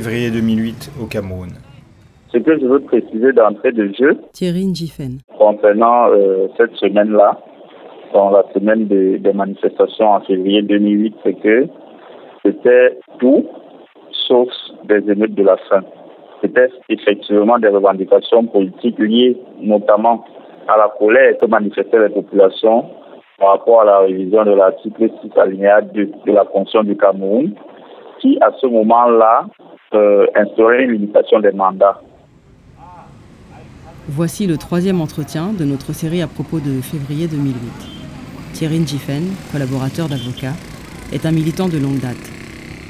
Février 2008 au Cameroun. Ce que je veux préciser d'entrée de jeu, Thierry Njifen. concernant euh, cette semaine-là, dans la semaine des, des manifestations en février 2008, c'est que c'était tout sauf des émeutes de la faim. C'était effectivement des revendications politiques liées notamment à la colère que manifestaient les populations par rapport à la révision de l'article 6 alinéa 2 de la Constitution du Cameroun, qui à ce moment-là euh, instaurait une des mandats. Voici le troisième entretien de notre série à propos de février 2008. Thierry Njifen, collaborateur d'avocat, est un militant de longue date.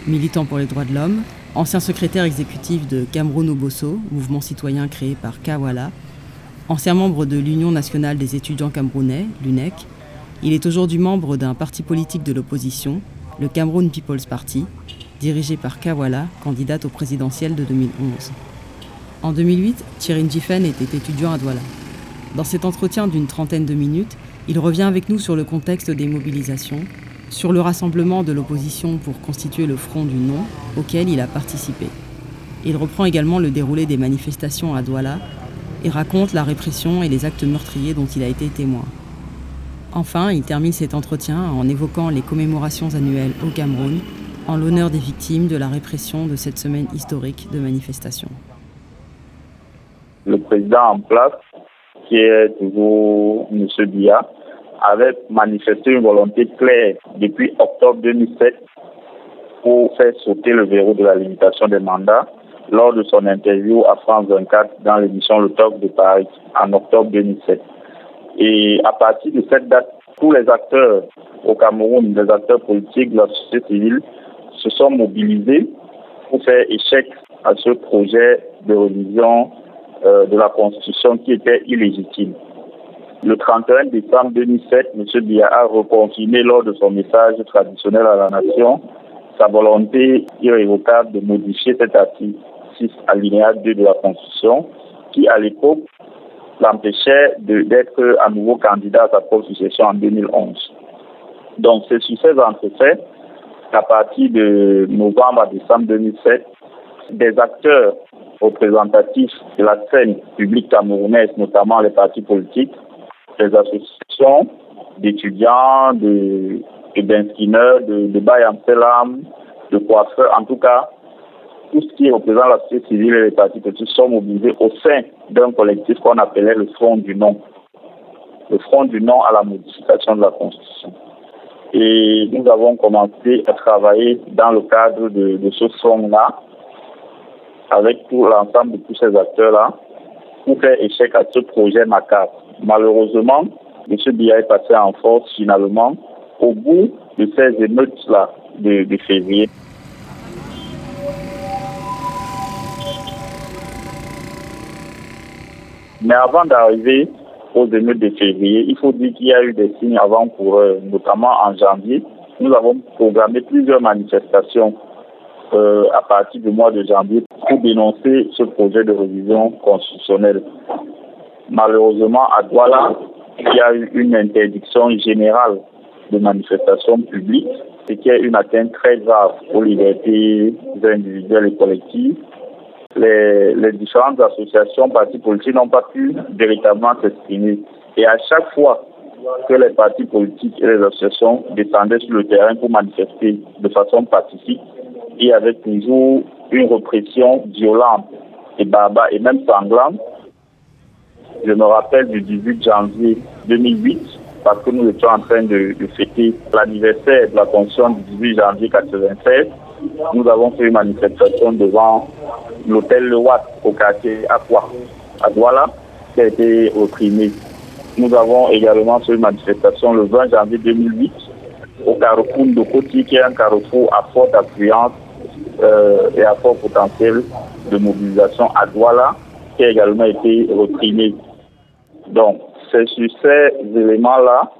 Militant pour les droits de l'homme, ancien secrétaire exécutif de Cameroun Obosso, mouvement citoyen créé par Kawala, ancien membre de l'Union nationale des étudiants camerounais, l'UNEC, il est aujourd'hui membre d'un parti politique de l'opposition, le Cameroun People's Party, dirigé par Kawala, candidate au présidentiel de 2011. En 2008, Thierry Njifen était étudiant à Douala. Dans cet entretien d'une trentaine de minutes, il revient avec nous sur le contexte des mobilisations, sur le rassemblement de l'opposition pour constituer le Front du Non, auquel il a participé. Il reprend également le déroulé des manifestations à Douala et raconte la répression et les actes meurtriers dont il a été témoin. Enfin, il termine cet entretien en évoquant les commémorations annuelles au Cameroun en l'honneur des victimes de la répression de cette semaine historique de manifestations le président en place, qui est toujours M. Dia, avait manifesté une volonté claire depuis octobre 2007 pour faire sauter le verrou de la limitation des mandats lors de son interview à France 24 dans l'émission Le Talk de Paris en octobre 2007. Et à partir de cette date, tous les acteurs au Cameroun, les acteurs politiques la société civile, se sont mobilisés pour faire échec à ce projet de révision euh, de la Constitution qui était illégitime. Le 31 décembre 2007, M. Biya a reconfirmé lors de son message traditionnel à la nation sa volonté irrévocable de modifier cet article 6 alinéa 2 de la Constitution qui, à l'époque, l'empêchait d'être à nouveau candidat à sa propre succession en 2011. Donc, c'est sur ces entrefaits qu'à partir de novembre à décembre 2007, des acteurs représentatifs de la scène publique camerounaise, notamment les partis politiques, les associations d'étudiants, de, de de, de de coiffeurs, en tout cas, tout ce qui représente la société civile et les partis politiques sont mobilisés au sein d'un collectif qu'on appelait le Front du Non. Le Front du Non à la modification de la Constitution. Et nous avons commencé à travailler dans le cadre de, ce front-là avec tout l'ensemble de tous ces acteurs-là pour faire échec à ce projet macabre. Malheureusement, M. Biya est passé en force finalement au bout de ces émeutes-là de, de février. Mais avant d'arriver aux émeutes de février, il faut dire qu'il y a eu des signes avant pour eux, notamment en janvier. Nous avons programmé plusieurs manifestations euh, à partir du mois de janvier pour dénoncer ce projet de révision constitutionnelle. Malheureusement, à Douala, il y a eu une interdiction générale de manifestations publiques, ce qui est une atteinte très grave aux libertés individuelles et collectives. Les, différentes associations, partis politiques n'ont pas pu véritablement s'exprimer. Et à chaque fois que les partis politiques et les associations descendaient sur le terrain pour manifester de façon pacifique, il y avait toujours une répression violente et barbare et même sanglante. Je me rappelle du 18 janvier 2008 parce que nous étions en train de, fêter l'anniversaire de la Constitution du 18 janvier 1996. Nous avons fait une manifestation devant l'hôtel Le Watt au quartier Aqua à Douala qui a été opprimé. Nous avons également fait une manifestation le 20 janvier 2008 au carrefour de Côtier qui est un carrefour à forte affluence euh, et à fort potentiel de mobilisation à Douala, qui a également été reprimé. Donc, c'est sur ces éléments-là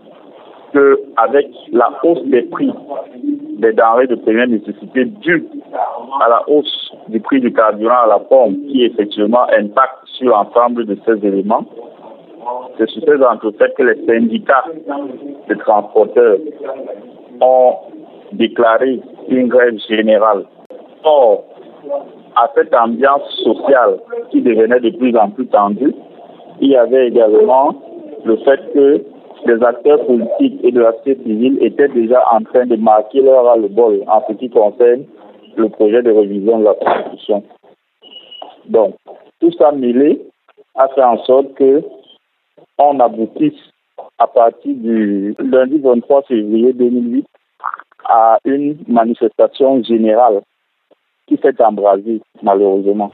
que, avec la hausse des prix des denrées de première nécessité due à la hausse du prix du carburant à la pompe, qui effectivement impacte sur l'ensemble de ces éléments, c'est sur ces entrefaits que les syndicats de transporteurs ont déclaré une grève générale. Or, à cette ambiance sociale qui devenait de plus en plus tendue, il y avait également le fait que les acteurs politiques et de la société civile étaient déjà en train de marquer leur ras-le-bol en ce qui concerne le projet de révision de la Constitution. Donc, tout ça mêlé a fait en sorte que on aboutisse à partir du lundi 23 février 2008 à une manifestation générale qui s'est embrasée malheureusement.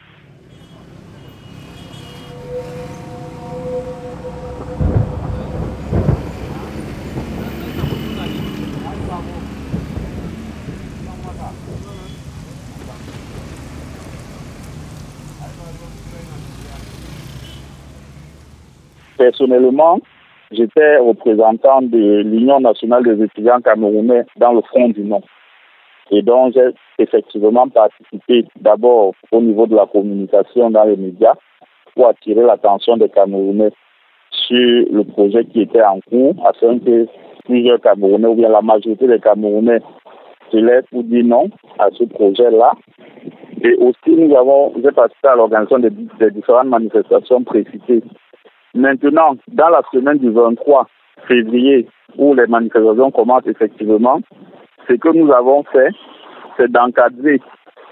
Personnellement, j'étais représentant de l'Union nationale des étudiants camerounais dans le Front du Nord. Et donc, j'ai effectivement participé d'abord au niveau de la communication dans les médias pour attirer l'attention des Camerounais sur le projet qui était en cours afin que plusieurs Camerounais ou bien la majorité des Camerounais se lèvent pour dire non à ce projet-là. Et aussi, nous avons, participé à l'organisation des, des différentes manifestations précitées Maintenant, dans la semaine du 23 février, où les manifestations commencent effectivement, ce que nous avons fait, c'est d'encadrer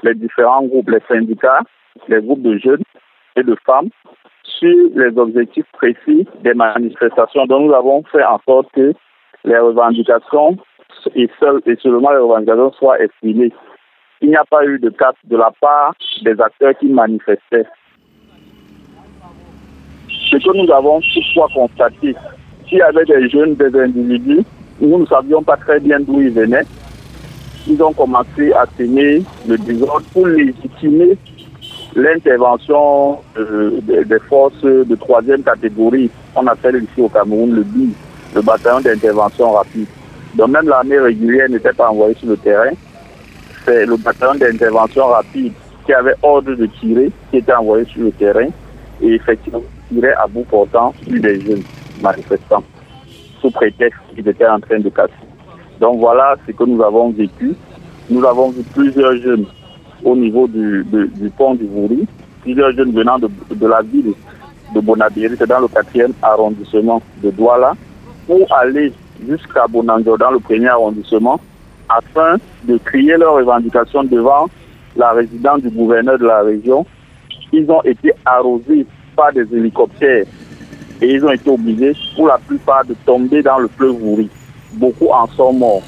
les différents groupes, les syndicats, les groupes de jeunes et de femmes sur les objectifs précis des manifestations. Donc nous avons fait en sorte que les revendications et, et seulement les revendications soient exprimées. Il n'y a pas eu de cas de la part des acteurs qui manifestaient. Ce que nous avons toutefois constaté, s'il y avait des jeunes, des individus, nous ne savions pas très bien d'où ils venaient. Ils ont commencé à tenir le désordre pour légitimer l'intervention euh, des, forces de troisième catégorie, on appelle ici au Cameroun le BI, le bataillon d'intervention rapide. Donc même l'armée régulière n'était pas envoyée sur le terrain. C'est le bataillon d'intervention rapide qui avait ordre de tirer qui était envoyé sur le terrain. Et effectivement, à bout portant sur des jeunes manifestants, sous prétexte qu'ils étaient en train de casser. Donc voilà ce que nous avons vécu. Nous avons vu plusieurs jeunes au niveau du, pont du Vouri, plusieurs jeunes venant de, la ville de Bonabiri, c'est dans le quatrième arrondissement de Douala, pour aller jusqu'à Bonanjo dans le premier arrondissement, afin de crier leurs revendications devant la résidence du gouverneur de la région. Ils ont été arrosés par des hélicoptères et ils ont été obligés pour la plupart de tomber dans le fleuve Vouri. Beaucoup en sont morts.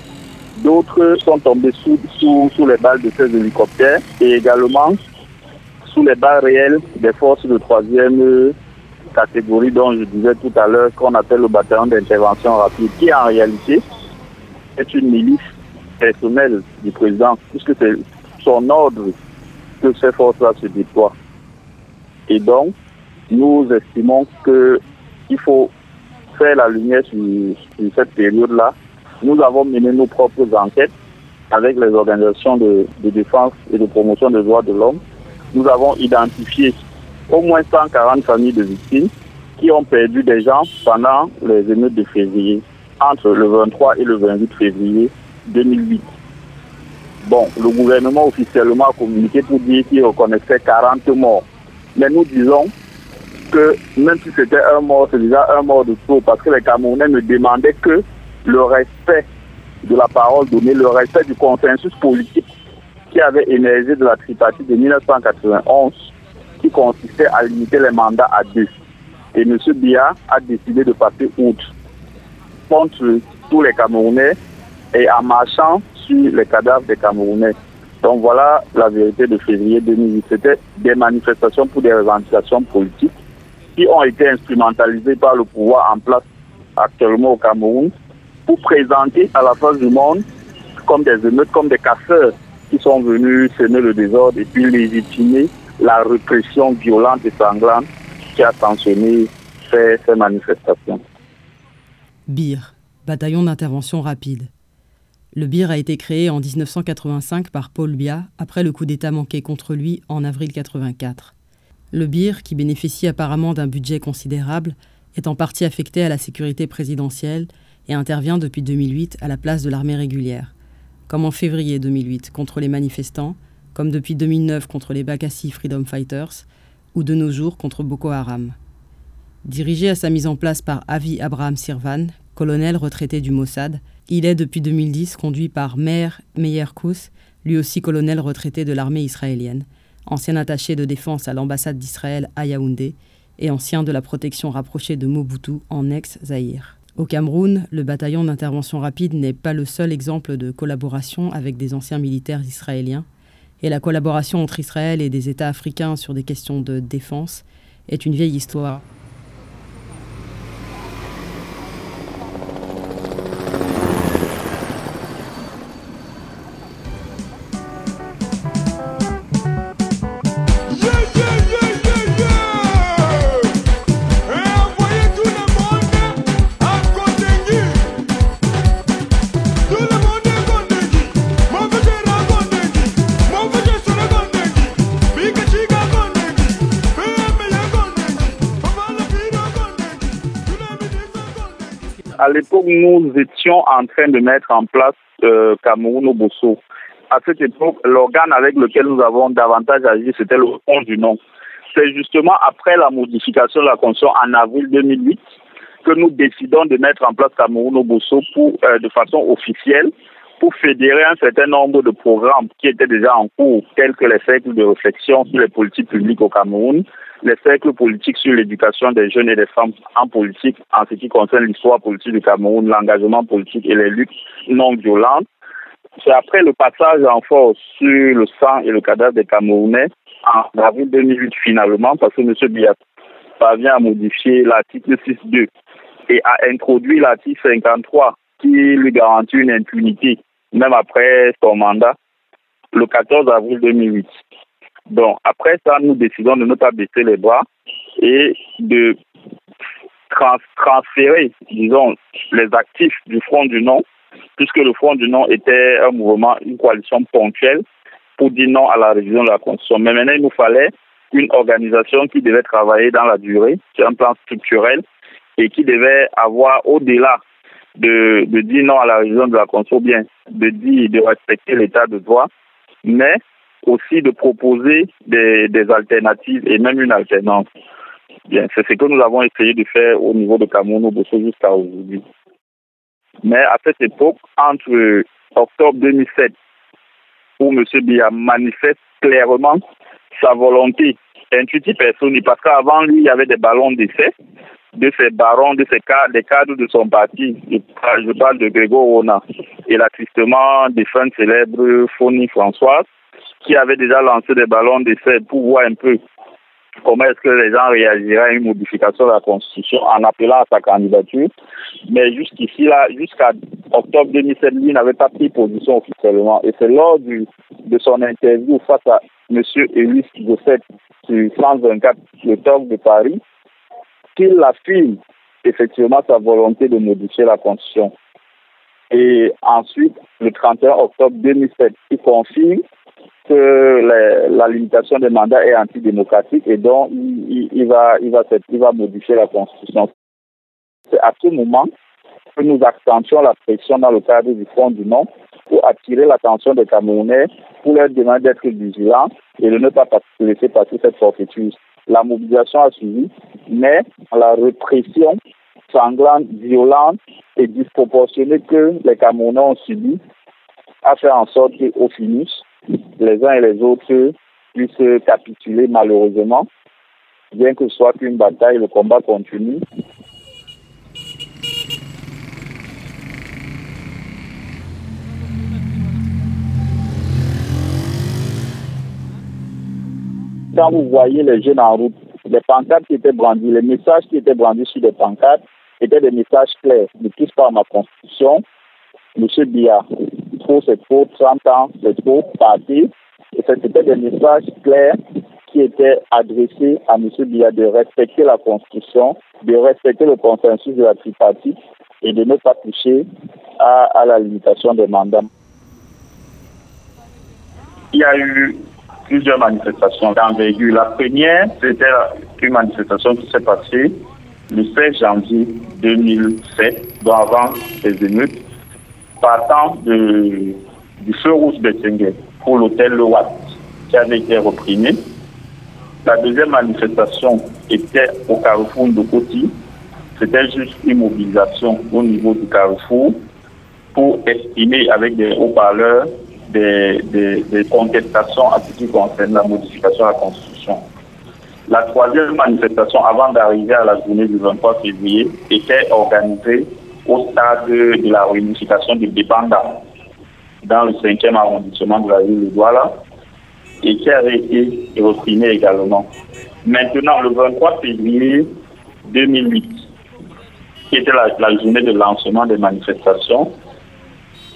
D'autres sont tombés sous, sous, sous, les balles de ces hélicoptères et également sous les balles réelles des forces de troisième catégorie dont je disais tout à l'heure qu'on appelle le bataillon d'intervention rapide, qui en réalité est une milice personnelle du président, puisque c'est son ordre que ces forces-là se déploient. Et donc, nous estimons qu'il faut faire la lumière sur, cette période-là. Nous avons mené nos propres enquêtes avec les organisations de, défense et de promotion des droits de l'homme. Nous avons identifié au moins 140 familles de victimes qui ont perdu des gens pendant les émeutes de février, entre le 23 et le 28 février 2008. Bon, le gouvernement officiellement a communiqué pour dire qu'il reconnaissait 40 morts. Mais nous disons que même si c'était un mort, c'est déjà un mort de trop, parce que les Camerounais ne demandaient que le respect de la parole donnée, le respect du consensus politique qui avait émergé de la tripartite de 1991, qui consistait à limiter les mandats à deux. Et M. Bia a décidé de passer outre contre tous les Camerounais et en marchant sur les cadavres des Camerounais. Donc voilà la vérité de février 2008. C'était des manifestations pour des revendications politiques qui ont été instrumentalisés par le pouvoir en place actuellement au Cameroun pour présenter à la face du monde comme des émeutes, comme des casseurs qui sont venus semer le désordre et puis légitimer la répression violente et sanglante qui a sanctionné ces, manifestations. BIR, bataillon d'intervention rapide. Le BIR a été créé en 1985 par Paul Biya après le coup d'État manqué contre lui en avril 1984. Le BIR, qui bénéficie apparemment d'un budget considérable, est en partie affecté à la sécurité présidentielle et intervient depuis 2008 à la place de l'armée régulière, comme en février 2008 contre les manifestants, comme depuis 2009 contre les Bakassi Freedom Fighters, ou de nos jours contre Boko Haram. Dirigé à sa mise en place par Avi Abraham Sirvan, colonel retraité du Mossad, il est depuis 2010 conduit par Meir Meyer Kous, lui aussi colonel retraité de l'armée israélienne, ancien attaché de défense à l'ambassade d'Israël à Yaoundé et ancien de la protection rapprochée de Mobutu en ex-Zaïre. Au Cameroun, le bataillon d'intervention rapide n'est pas le seul exemple de collaboration avec des anciens militaires israéliens, et la collaboration entre Israël et des États africains sur des questions de défense est une vieille histoire. Étions en train de mettre en place euh, Cameroun au Bosso. À cette époque, l'organe avec lequel nous avons davantage agi, c'était le fond du nom. C'est justement après la modification de la Constitution en avril 2008 que nous décidons de mettre en place Cameroun au Bosso pour, euh, de façon officielle pour fédérer un certain nombre de programmes qui étaient déjà en cours, tels que les cercles de réflexion sur les politiques publiques au Cameroun, les cercles politiques sur l'éducation des jeunes et des femmes en politique en ce qui concerne l'histoire politique du Cameroun, l'engagement politique et les luttes non violentes. C'est après le passage en force sur le sang et le cadavre des Camerounais en avril 2008 finalement, parce que M. Biat parvient à modifier l'article 6.2 et à introduire l'article 53 qui lui garantit une impunité même après son mandat le 14 avril 2008. Donc, après ça, nous décidons de ne pas baisser les bras et de transférer, disons, les actifs du Front du Non, puisque le Front du Non était un mouvement, une coalition ponctuelle pour dire non à la révision de la Constitution. Mais maintenant, il nous fallait une organisation qui devait travailler dans la durée, sur un plan structurel, et qui devait avoir, au-delà de, de dire non à la révision de la Constitution, bien de dire de respecter l'état de droit, mais aussi de proposer des, des alternatives et même une alternance. Bien, c'est ce que nous avons essayé de faire au niveau de Cameroun jusqu'à aujourd'hui. Mais à cette époque, entre octobre 2007, où M. Biya manifeste clairement sa volonté intuitive personnelle, parce qu'avant lui, il y avait des ballons d'essai de ces barons, de ces cadres, des cadres de son parti. Je parle de Grégoire Rona et la tristement défunte célèbre Foni Françoise, qui avait déjà lancé des ballons d'essai pour voir un peu comment est-ce que les gens réagiraient à une modification de la Constitution en appelant à sa candidature. Mais jusqu'ici, là, jusqu'à octobre 2007, lui n'avait pas pris position officiellement. Et c'est lors du, de son interview face à M. Elis Gosset sur France 24, le talk de Paris, qu'il affirme effectivement sa volonté de modifier la Constitution. Et ensuite, le 31 octobre 2007, il confirme que la, limitation des mandats est antidémocratique et donc il, il, va, il, va, il va modifier la Constitution. C'est à ce moment que nous accentuons la pression dans le cadre du Front du Nord pour attirer l'attention des Camerounais, pour leur demander d'être vigilants et de ne pas laisser passer cette forfaiture. La mobilisation a suivi, mais la répression sanglante, violente et disproportionnée que les Camerounais ont subi a fait en sorte qu'au finish, les uns et les autres puissent capituler malheureusement, bien que ce soit qu'une bataille, le combat continue. Quand vous voyez les jeunes en route, les pancartes qui étaient brandies, les messages qui étaient brandis sur les pancartes étaient des messages clairs. Ne touche pas ma constitution. Monsieur Bia, trop, c'est trop, 30 ans, c'est trop, parti. Et c'était des messages clairs qui étaient adressés à M. Bia de respecter la Constitution, de respecter le consensus de la tripartite et de ne pas toucher à, à la limitation des mandats. Il y a eu plusieurs manifestations d'envergure. La première, c'était une manifestation qui s'est passée le 16 janvier 2007, donc avant les émeutes, partant de, du feu rouge Bettengue pour l'hôtel Le Watt. qui avait été reprimée. La deuxième manifestation était au carrefour de Koti. C'était juste une mobilisation au niveau du carrefour pour estimer avec des haut-parleurs des, contestations à ce qui concerne la modification de la Constitution. La troisième manifestation, avant d'arriver à la journée du 23 février, était organisée au stade de la réunification des dépendants dans le 5e arrondissement de la ville de Douala et qui avait été reprimée également. Maintenant, le 23 février 2008, qui était la journée de lancement des manifestations,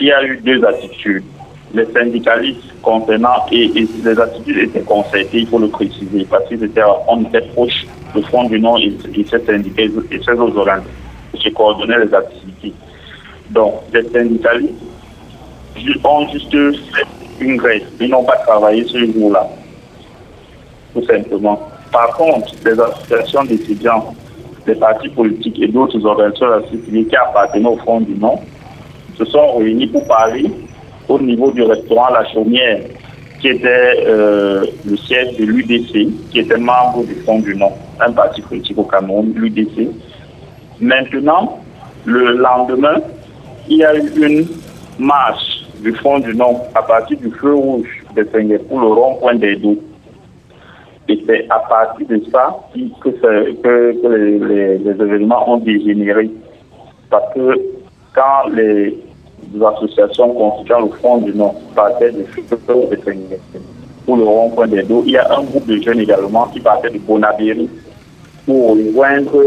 il y a eu deux attitudes. Les syndicalistes concernant, et, les attitudes étaient concertées, il faut le préciser, parce qu'on était proche du Front du Nord et, et ces syndicats et ces autres organes qui coordonnaient les activités. Donc, les syndicalistes ont juste fait une grève. Ils n'ont pas travaillé ce jour-là, tout simplement. Par contre, les associations d'étudiants, des partis politiques et d'autres organisations de qui appartenaient au Front du Nord se sont réunis pour parler au niveau du restaurant La Chaumière, qui était euh, le siège de l'UDC, qui était membre du Front du Nord, un parti politique au Cameroun, l'UDC. Maintenant, le lendemain, il y a eu une marche du Front du Nord à partir du feu rouge de pour le rond-point des dos. Et c'est à partir de ça que, les événements ont dégénéré. Parce que quand les associations constituant le Front du Nord partaient de pour le rond-point des dos. Il y a un groupe de jeunes également qui partait de Bonabéry pour rejoindre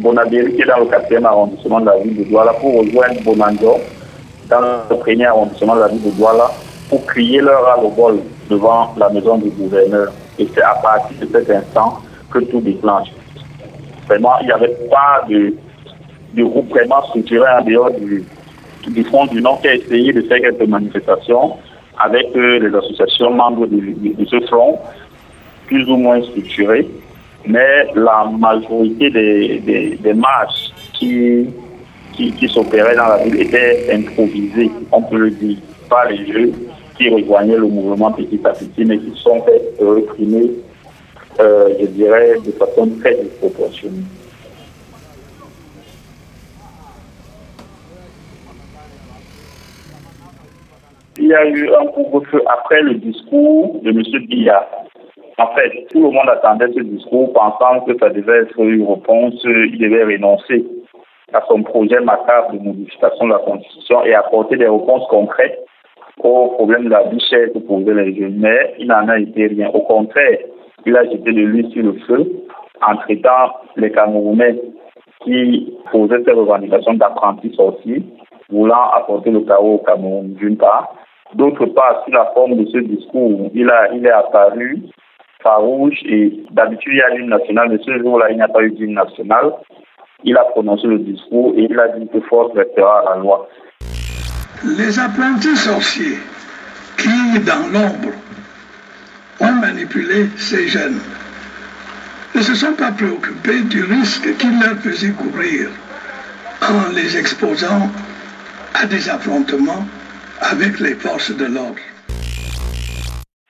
Bonabéry qui dans le 4e arrondissement de la ville de Douala pour rejoindre Bonando dans le premier arrondissement de la ville de Douala pour crier leur ras-le-bol devant la maison du gouverneur. Et c'est à partir de cet instant que tout déclenche. Vraiment, il n'y avait pas de, de groupe vraiment structuré en dehors du, du Front du Nord qui a essayé de faire quelques manifestations avec euh, les associations membres de, ce front, plus ou moins structurées. Mais la majorité des, des, marches qui, qui, s'opéraient dans la ville étaient improvisées, on peut le dire, par les jeux qui rejoignaient le mouvement petit à petit, mais qui sont reprimés, euh, je dirais, de façon très disproportionnée. il y a eu un couvre-feu après le discours de M. Biya. En fait, tout le monde attendait ce discours pensant que ça devait être une réponse, il devait renoncer à son projet macabre de modification de la Constitution et apporter des réponses concrètes aux problèmes de la vie que posaient les jeunes. Mais il n'en a été rien. Au contraire, il a jeté de l'huile sur le feu en traitant les Camerounais qui posaient ces revendications d'apprentis sorciers, voulant apporter le chaos au Cameroun d'une part, D'autre part, sur la forme de ce discours, il, a, il est apparu farouche et d'habitude il y a l'hymne national, mais ce jour-là, il n'y a pas eu d'hymne national. Il a prononcé le discours et il a dit que force restera la loi. Les apprentis sorciers qui, dans l'ombre, ont manipulé ces jeunes ne se sont pas préoccupés du risque qu'ils leur faisaient courir en les exposant à des affrontements avec les forces de l'ordre.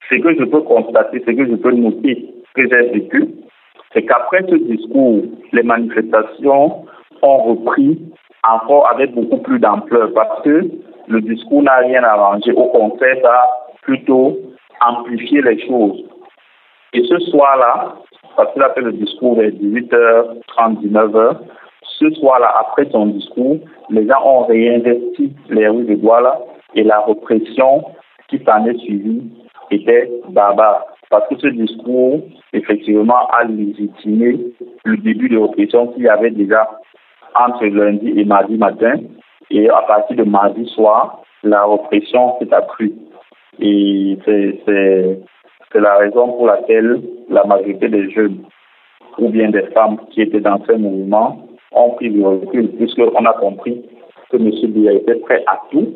Ce que je peux constater, ce que je peux noter, ce que j'ai vécu, c'est qu'après ce discours, les manifestations ont repris encore avec beaucoup plus d'ampleur parce que le discours n'a rien arrangé. Au contraire, ça a plutôt amplifié les choses. Et ce soir-là, parce qu'il a fait le discours vers 18h30, 19h, ce soir-là, après son discours, les gens ont réinvesti les rues de Douala et la répression qui s'en est suivie était barbare. Parce que ce discours, effectivement, a légitimé le début de répression qu'il y avait déjà entre lundi et mardi matin. Et à partir de mardi soir, la répression s'est accrue. Et c'est la raison pour laquelle la majorité des jeunes ou bien des femmes qui étaient dans ce mouvement ont pris du recul, puisqu'on a compris que M. Biya était prêt à tout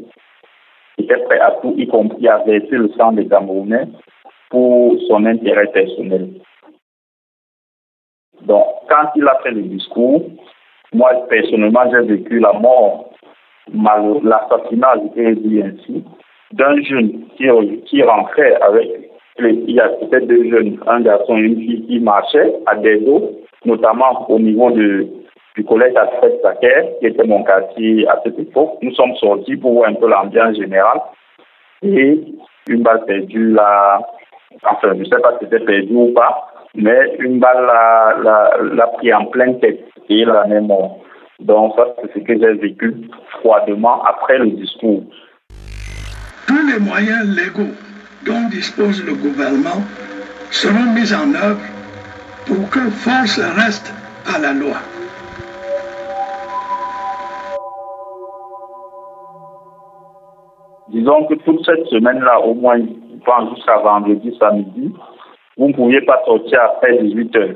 était prêt à tout, y compris à verser le sang des Camerounais pour son intérêt personnel. Donc, quand il a fait le discours, moi, personnellement, j'ai vécu la mort, l'assassinat, je dire ainsi, d'un jeune qui, qui rentrait avec il y a peut-être deux jeunes, un garçon et une fille qui marchaient à des dos, notamment au niveau de, du collège Alfred Sacker, qui était mon quartier à cette époque. Nous sommes sortis pour voir un peu l'ambiance générale. Et une balle perdue là, enfin, je ne sais pas si c'était perdu ou pas, mais une balle l'a pris en pleine tête et en est mort. Donc ça, c'est ce que j'ai vécu froidement après le discours. Tous les moyens légaux dont dispose le gouvernement seront mis en œuvre pour que force reste à la loi. Disons que toute cette semaine-là, au moins, jusqu'à vendredi, samedi, vous ne pouviez pas sortir après 18 heures.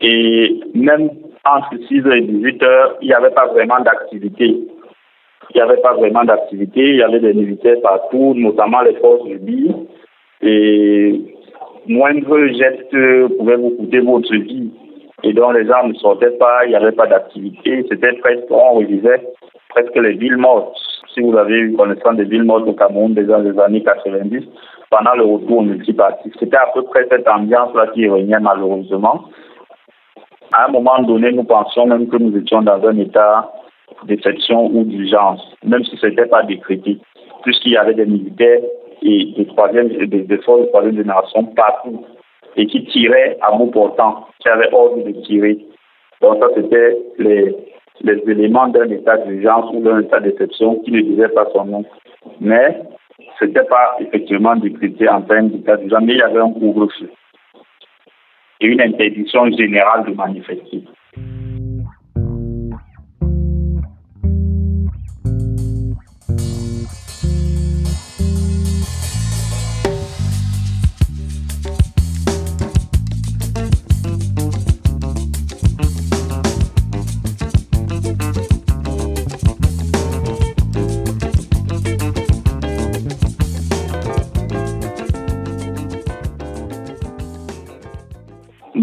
Et même entre 6 h et 18 heures, il n'y avait pas vraiment d'activité. Il n'y avait pas vraiment d'activité. Il y avait des militaires partout, notamment les forces de vie. Et moindre geste pouvait vous coûter votre vie. Et donc les gens ne sortaient pas, il n'y avait pas d'activité. C'était presque, on relisait presque les villes mortes. Si vous avez eu connaissance des villes mortes au Cameroun des années 90, pendant le retour multipartite, c'était à peu près cette ambiance-là qui régnait malheureusement. À un moment donné, nous pensions même que nous étions dans un état d'exception ou d'urgence, même si ce n'était pas décrété, puisqu'il y avait des militaires et des, troisième, des, forces de troisième génération partout et qui tiraient à bout portant, qui avaient ordre de tirer. Donc ça, c'était les, les éléments d'un état d'urgence ou d'un état d'exception qui ne disaient pas son nom. Mais ce n'était pas effectivement décrété en termes d'état d'urgence, mais il y avait un couvre-feu et une interdiction générale de manifester.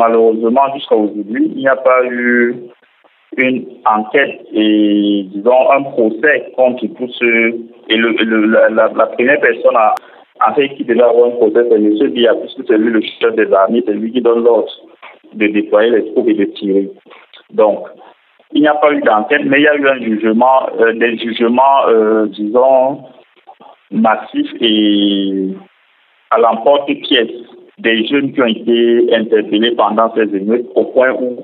Malheureusement, jusqu'à aujourd'hui, il n'y a pas eu une enquête et, disons, un procès contre tous ceux. Et la, première personne à, fait qui devait avoir un procès, c'est M. Bia, puisque c'est lui le chef des armées, c'est lui qui donne l'ordre de déployer les troupes et de tirer. Donc, il n'y a pas eu d'enquête, mais il y a eu un jugement, euh, des jugements, euh, disons, massifs et à l'emporte-pièce des jeunes qui ont été interpellés pendant ces émeutes au point où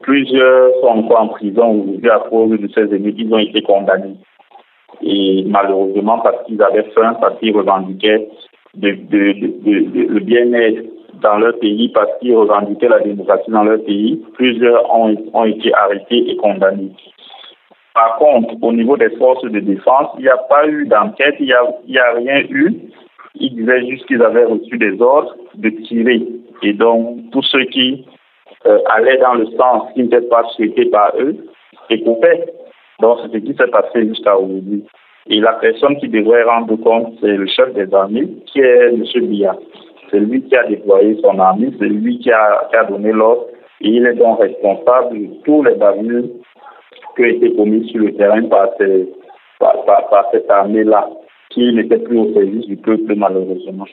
plusieurs sont encore en prison aujourd'hui à cause de ces émeutes. Ils ont été condamnés. Et malheureusement, parce qu'ils avaient faim, parce qu'ils revendiquaient le bien-être dans leur pays, parce qu'ils revendiquaient la démocratie dans leur pays, plusieurs ont, ont été arrêtés et condamnés. Par contre, au niveau des forces de défense, il n'y a pas eu d'enquête, il n'y a rien eu. Ils disaient juste qu'ils avaient reçu des ordres de tirer. Et donc, tous ceux qui euh, allaient dans le sens qui n'était pas souhaité par eux coupaient. Donc, c'est ce qui s'est passé jusqu'à aujourd'hui. Et la personne qui devrait rendre compte, c'est le chef des armées, qui est M. Bia. C'est lui qui a déployé son armée, c'est lui qui a, a donné l'ordre. Et il est donc responsable de tous les bavures qui ont été commis sur le terrain par, ces, par cette armée-là qui n'était plus au service du peuple malheureusement.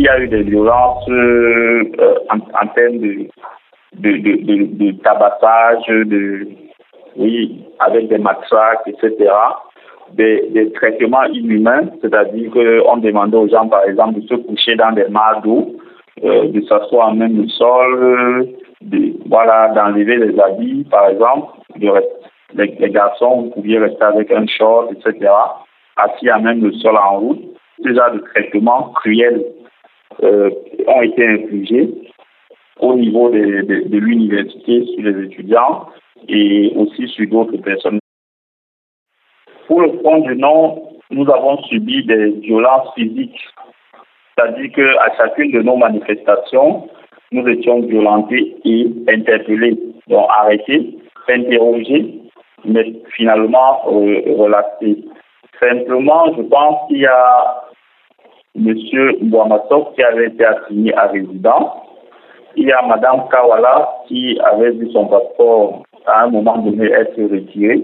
Il y a eu des violences euh, en, termes de, de, tabassage, de, oui, avec des matraques, etc des, traitements inhumains, c'est-à-dire qu'on demandait aux gens, par exemple, de se coucher dans des mares d'eau, euh, de s'asseoir même le sol, de, voilà, d'enlever les habits, par exemple. les, garçons, vous pouviez rester avec un short, etc., assis à même le sol en route. Ces genres de traitements cruels euh, ont été infligés au niveau de, l'université sur les étudiants et aussi sur d'autres personnes pour le fond du nom, nous avons subi des violences physiques. C'est-à-dire qu'à chacune de nos manifestations, nous étions violentés et interpellés, donc arrêtés, interrogés, mais finalement euh. Simplement, je pense qu'il y a M. Boamassok qui avait été assigné à résidence. Il y a Mme Kawala qui avait vu son passeport à un moment donné être retiré,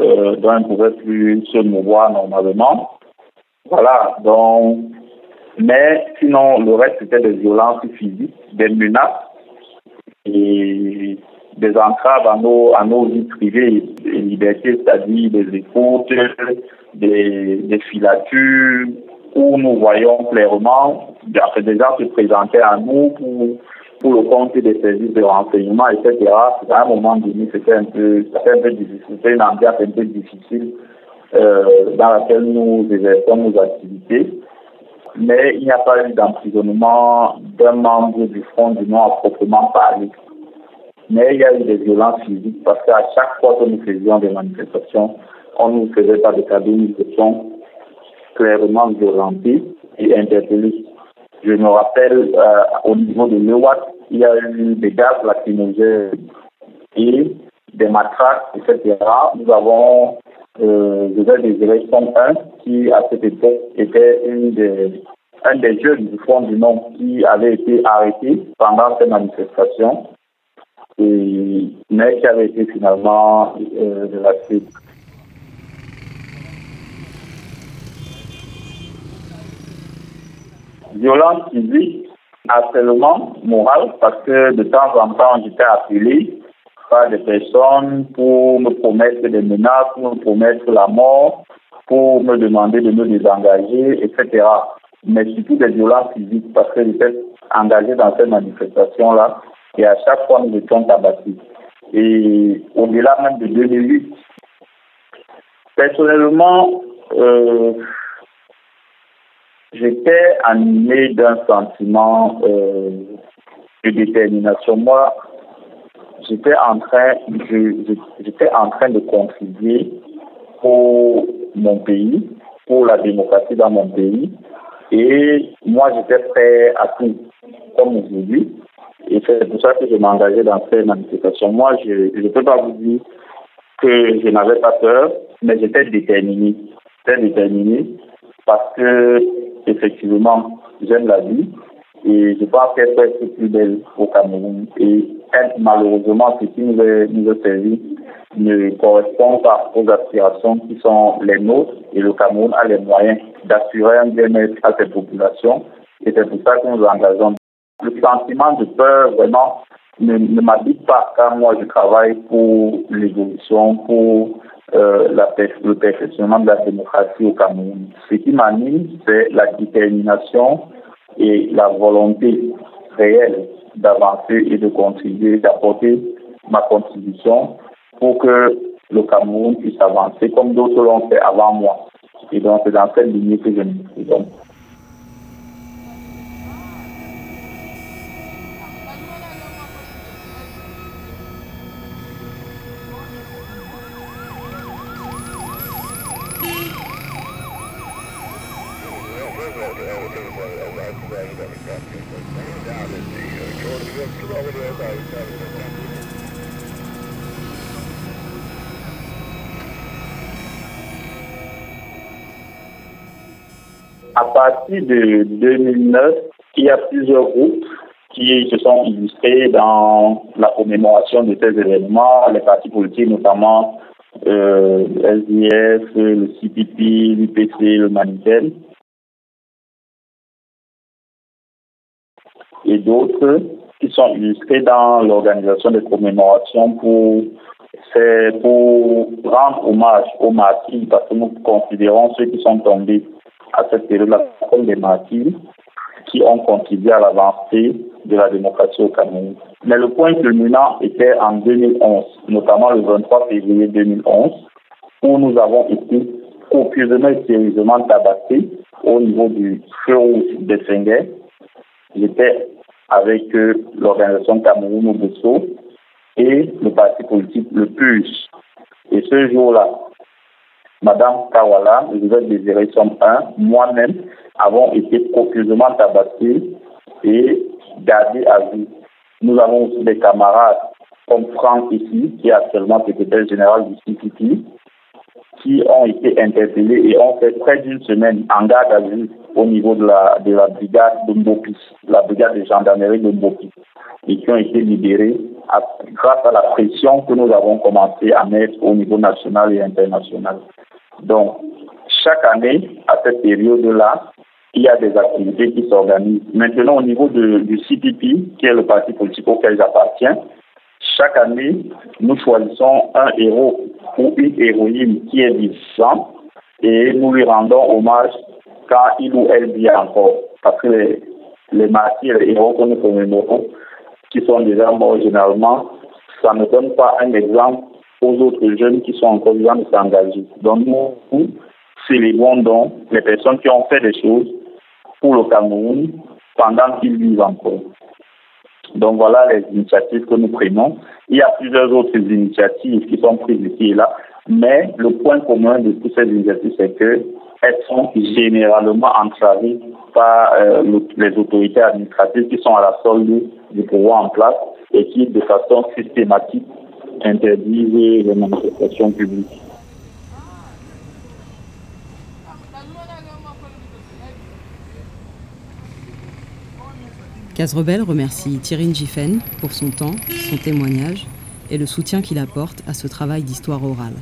euh, dont elle ne pouvait plus se mouvoir normalement. Voilà, donc, mais sinon, le reste c'était des violences physiques, des menaces et des entraves à nos, à nos vies privées et libertés, c'est-à-dire des écoutes, des, des filatures, où nous voyons clairement gens se présenter à nous pour, pour le compte des services de renseignement, etc. À un moment donné, c'était un peu, un peu difficile, une ambiance un peu difficile euh, dans laquelle nous exerçons nos activités. Mais il n'y a pas eu d'emprisonnement d'un membre du Front du Nord proprement parler. Mais il y a eu des violences physiques parce qu'à chaque fois que nous faisions des manifestations, on ne nous faisait pas de cadeaux, nous étions clairement et interpellés. Je me rappelle, euh, au niveau de l'EWAT, il y a eu des gaz lacrymogènes et des matraques, etc. Nous avons, euh, je vais désirer qui, à cette époque, était une des, un des jeunes du Front du Nord qui avait été arrêté pendant ces manifestations, et, mais qui avait été finalement euh, relâché. Violence physique, harcèlement moral, parce que de temps en temps, j'étais appelé par des personnes pour me promettre des menaces, pour me promettre la mort, pour me demander de me désengager, etc. Mais surtout des violences physiques, parce que j'étais engagé dans ces manifestations-là, et à chaque fois, nous étions tabassés. Et au-delà même de 2008, personnellement, euh, j'étais animé d'un sentiment euh, de détermination. Moi, j'étais en train, j'étais en train de contribuer pour mon pays, pour la démocratie dans mon pays. Et moi, j'étais prêt à tout, comme aujourd'hui. Et c'est pour ça que je m'engageais dans ces manifestations. Moi, je ne peux pas vous dire que je n'avais pas peur, mais j'étais déterminé. J'étais déterminé parce que effectivement, j'aime la vie et je pense qu'elle peut être plus belle au Cameroun. Et malheureusement, ce qui nous est, nous servi ne correspond pas aux aspirations qui sont les nôtres et le Cameroun a les moyens d'assurer un bien-être à cette population. Et c'est pour ça que nous engageons. Le sentiment de peur, vraiment, ne, ne m'habite pas quand moi je travaille pour l'évolution, pour euh, le perfectionnement de la démocratie au Cameroun. Ce qui m'anime, c'est la détermination et la volonté réelle d'avancer et de contribuer, d'apporter ma contribution pour que le Cameroun puisse avancer comme d'autres l'ont fait avant moi. Et donc, c'est dans cette ligne que je me présente. Partir de 2009, il y a plusieurs groupes qui se sont illustrés dans la commémoration de ces événements, les partis politiques notamment euh, le SDF, le CPP, l'UPC, le Manitel. et d'autres qui sont illustrés dans l'organisation des commémorations pour, pour rendre hommage aux martyrs, parce que nous considérons ceux qui sont tombés à cette période-là comme des martyrs qui ont contribué à l'avancée de la démocratie au Cameroun. Mais le point culminant était en 2011, notamment le 23 février 2011, où nous avons été copieusement et sérieusement tabassés au niveau du feu rouge de Senguet. J'étais avec l'organisation Cameroun Obosso et le parti politique Le PUS. Et ce jour-là, Madame Kawala, Elisabeth Désiré Somme 1, moi-même, avons été copieusement tabassés et gardés à vie. Nous avons aussi des camarades comme Franck ici, qui est actuellement secrétaire général du CPT, qui ont été interpellés et ont fait près d'une semaine en garde à vue au niveau de la, de la brigade de Mbopis, la brigade de gendarmerie de Mbopis, et qui ont été libérés grâce à la pression que nous avons commencé à mettre au niveau national et international. Donc, chaque année, à cette période-là, il y a des activités qui s'organisent. Maintenant, au niveau du CPP, qui est le parti politique auquel j'appartiens, chaque année, nous choisissons un héros ou une héroïne qui est vivant et nous lui rendons hommage il ou elle vit encore. Parce que les, martyrs, les héros que nous commémorons, qui sont déjà morts généralement, ça ne donne pas un exemple aux autres jeunes qui sont encore vivants de s'engager. Donc nous, célébrons donc les personnes qui ont fait des choses pour le Cameroun pendant qu'ils vivent encore. Donc voilà les initiatives que nous prenons. Il y a plusieurs autres initiatives qui sont prises ici et là, mais le point commun de toutes ces initiatives, c'est qu'elles sont généralement entravées par euh, les autorités administratives qui sont à la solde du pouvoir en place et qui, de façon systématique, interdisent les manifestations publiques. Case Rebelle remercie Thierry Njifen pour son temps, son témoignage et le soutien qu'il apporte à ce travail d'histoire orale.